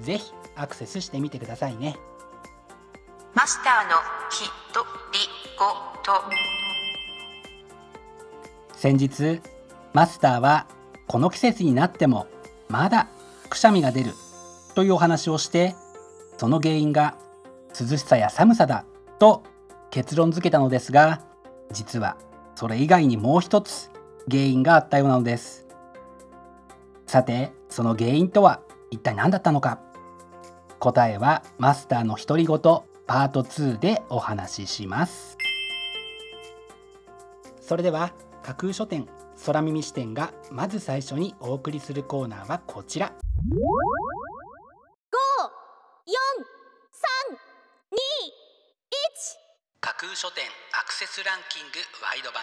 ぜひアクセスしてみてくださいね。マスターのひとりごと。先日マスターはこの季節になってもまだくしゃみが出るというお話をしてその原因が涼しさや寒さだと結論付けたのですが実はそれ以外にもう一つ原因があったようなのです。さてその原因とは一体何だったのか？答えはマスターの独り言パート2でお話しします。それでは架空書店空耳視点がまず最初にお送りするコーナーはこちら。架空書店アクセスランキングワイド版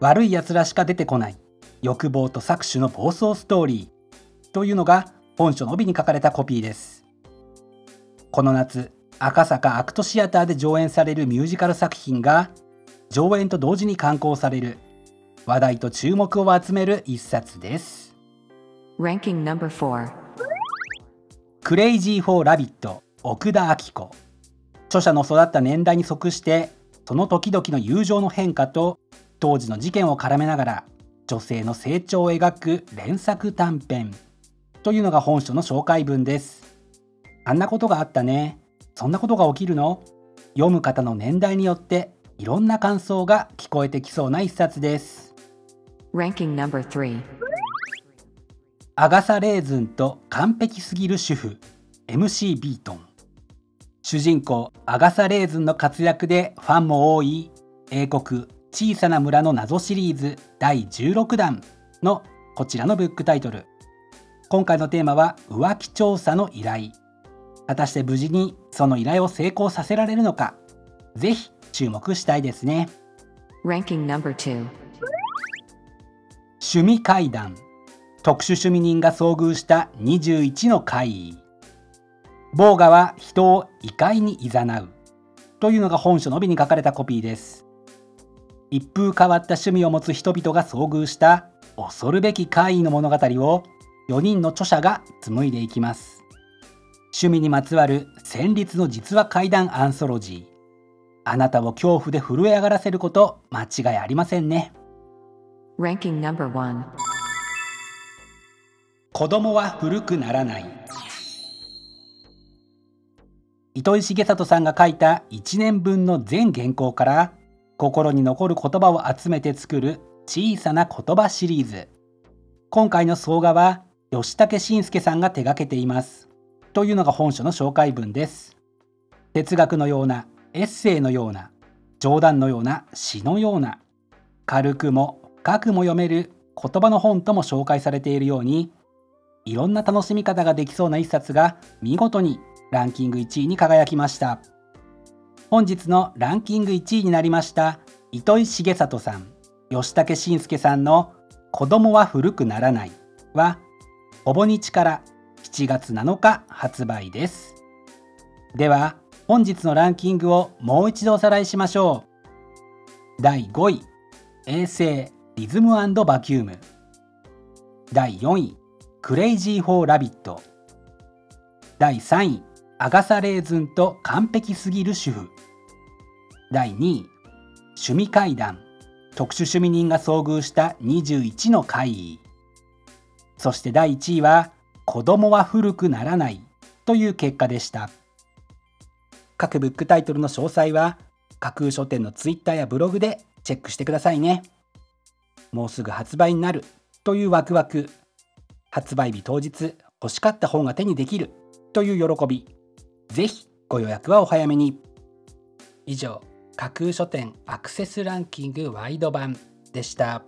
悪い奴らしか出てこない。欲望と搾取の暴走ストーリー。というのが本書の帯に書かれたコピーです。この夏赤坂アクトシアターで上演されるミュージカル作品が上演と同時に刊行される。話題と注目を集める一冊です。Ranking number 4クレイジー・フォー・ラビット奥田亜希子。著者の育った年代に即してその時々の友情の変化と当時の事件を絡めながら女性の成長を描く連作短編。というのが本書の紹介文ですあんなことがあったね。そんなことが起きるの？読む方の年代によっていろんな感想が聞こえてきそうな一冊です。Ranking number 3アガサ・レーズンと完璧すぎる主婦 MC ビートン。主人公アガサ・レーズンの活躍でファンも多い英国小さな村の謎シリーズ第16弾のこちらのブックタイトル。今回のテーマは浮気調査の依頼。果たして無事にその依頼を成功させられるのか。ぜひ注目したいですね。Ranking number 2趣味会談。特殊趣味人が遭遇した21の怪異。ボーガは人を異界に誘う。というのが本書の帯に書かれたコピーです一風変わった趣味を持つ人々が遭遇した恐るべき怪異の物語を4人の著者が紡いでいきます。趣味にまつわる戦慄の実話怪談アンソロジーあなたを恐怖で震え上がらせること間違いありませんね。Ranking number 1子供は古くならない。糸井重里さんが書いた1年分の全原稿から心に残る言葉を集めて作る小さな言葉シリーズ。今回の総画は吉武慎介さんが手掛けています。というのが本書の紹介文です。哲学のようなエッセイのような冗談のような詩のような軽くも深くも読める言葉の本とも紹介されているようにいろんな楽しみ方ができそうな一冊が見事にランキング1位に輝きました。本日のランキング1位になりました糸井重里さんヨシタケシンスケさんの「子供は古くならない」はほぼ日から7月7日発売です。では本日のランキングをもう一度おさらいしましょう。第5位衛星リズムバキューム。第4位クレイジー・フォー・ラビット。第3位アガサ・レーズンと完璧すぎる主婦。第2位趣味会談。特殊趣味人が遭遇した21の会議そして第1位は子供は古くならない。という結果でした。各ブックタイトルの詳細は架空書店のツイッターやブログでチェックしてくださいね。もうすぐ発売になる。というワクワク。発売日当日欲しかった本が手にできる。という喜び。ぜひご予約はお早めに。以上。架空書店アクセスランキングワイド版でした。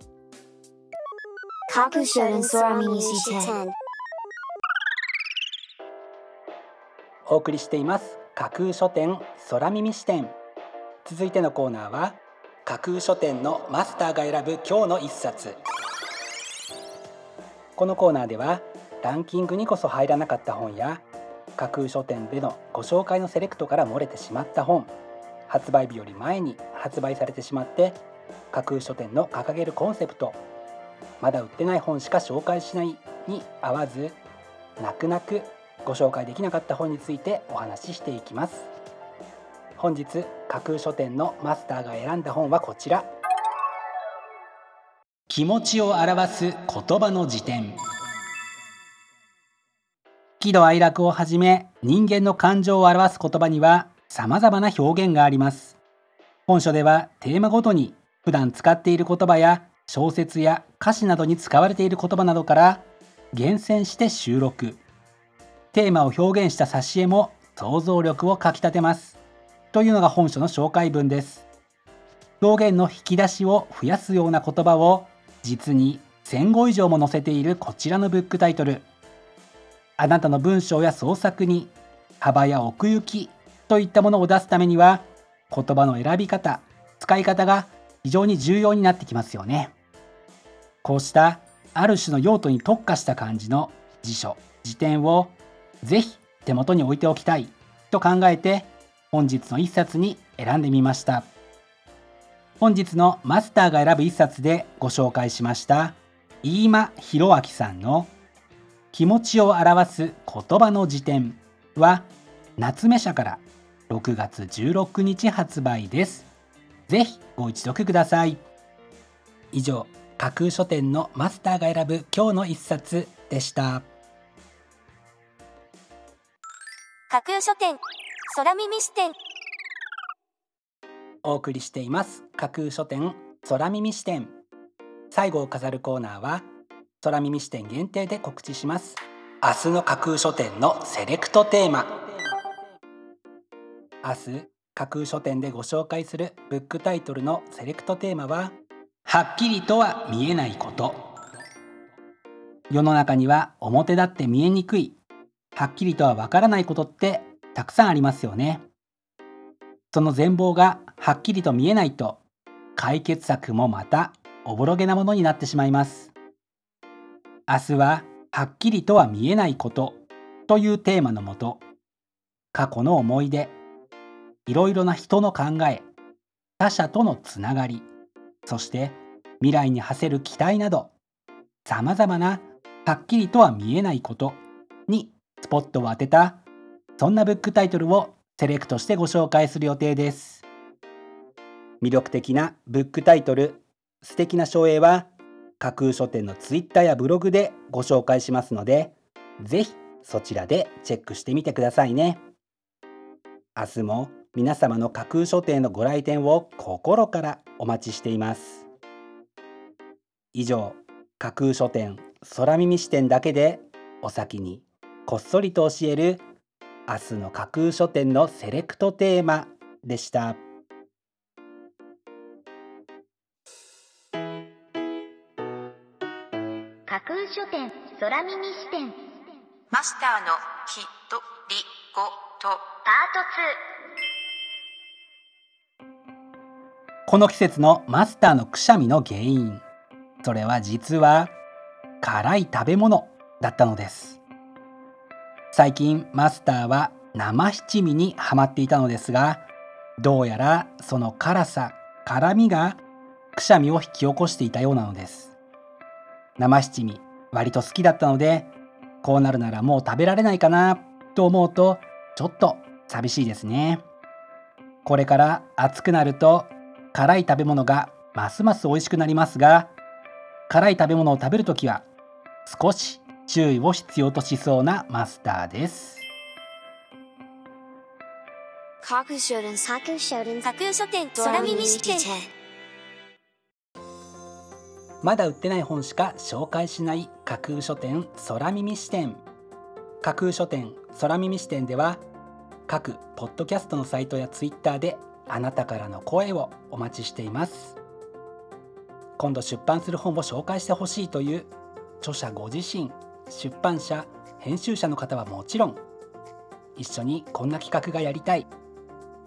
架空書店空耳視点お送りしています。架空書店空耳視点続いてのコーナーは架空書店のマスターが選ぶ今日の一冊。このコーナーではランキングにこそ入らなかった本や架空書店でのご紹介のセレクトから漏れてしまった本発売日より前に発売されてしまって架空書店の掲げるコンセプトまだ売ってない本しか紹介しないに合わず泣く泣くご紹介できなかった本についてお話ししていきます。本日架空書店のマスターが選んだ本はこちら。気持ちを表す言葉の辞典。喜怒哀楽をはじめ人間の感情を表す言葉には様々な表現があります。本書ではテーマごとに普段使っている言葉や小説や歌詞などに使われている言葉などから厳選して収録。テーマを表現した挿絵も想像力をかきたてます。というのが本書の紹介文です。表現の引き出しを増やすような言葉を実に1000語以上も載せているこちらのブックタイトル。あなたの文章や創作に幅や奥行きといったものを出すためには言葉の選び方使い方が非常に重要になってきますよね。こうしたある種の用途に特化した感じの辞書辞典をぜひ手元に置いておきたいと考えて本日の一冊に選んでみました。本日のマスターが選ぶ一冊でご紹介しました飯間博明さんの「気持ちを表す言葉の辞典は夏目社から6月16日発売です。ぜひご一読ください。以上、架空書店のマスターが選ぶ今日の一冊でした。架空書店空耳視点お送りしています架空書店空耳視点最後を飾るコーナーは空耳視点限定で告知します明日の架空書店のセレクトテーマ明日架空書店でご紹介するブックタイトルのセレクトテーマははっきりとは見えないこと。世の中には表立って見えにくいはっきりとはわからないことってたくさんありますよね。その全貌がはっきりと見えないと解決策もまたおぼろげなものになってしまいます。明日ははっきりとは見えないことというテーマのもと過去の思い出いろいろな人の考え他者とのつながりそして未来に馳せる期待などさまざまなはっきりとは見えないことにスポットを当てたそんなブックタイトルをセレクトしてご紹介する予定です魅力的なブックタイトル素敵な照英は架空書店のツイッターやブログでご紹介しますので、ぜひそちらでチェックしてみてくださいね。明日も皆様の架空書店のご来店を心からお待ちしています。以上、架空書店空耳視点だけでお先にこっそりと教える明日の架空書店のセレクトテーマでした。架空書店空耳視点マスターのきとりごとパートこの季節のマスターのくしゃみの原因。それは実は辛い食べ物だったのです。最近マスターは生七味にハマっていたのですがどうやらその辛さ辛みがくしゃみを引き起こしていたようなのです。生七味割と好きだったのでこうなるならもう食べられないかなと思うとちょっと寂しいですね。これから暑くなると辛い食べ物がますます美味しくなりますが辛い食べ物を食べるときは少し注意を必要としそうなマスターです。まだ売ってない本しか紹介しない架空書店空耳視点。架空書店空耳視点では各ポッドキャストのサイトやツイッターであなたからの声をお待ちしています。今度出版する本を紹介してほしいという著者ご自身出版社編集者の方はもちろん一緒にこんな企画がやりたい。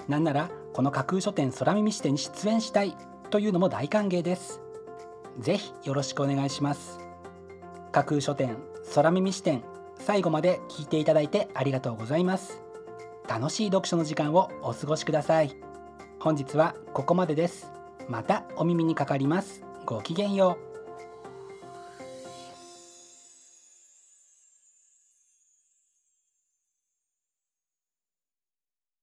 なんならこの架空書店空耳視点に出演したいというのも大歓迎です。ぜひよろしくお願いします。架空書店空耳視点最後まで聞いていただいてありがとうございます。楽しい読書の時間をお過ごしください。本日はここまでです。またお耳にかかります。ごきげんよう。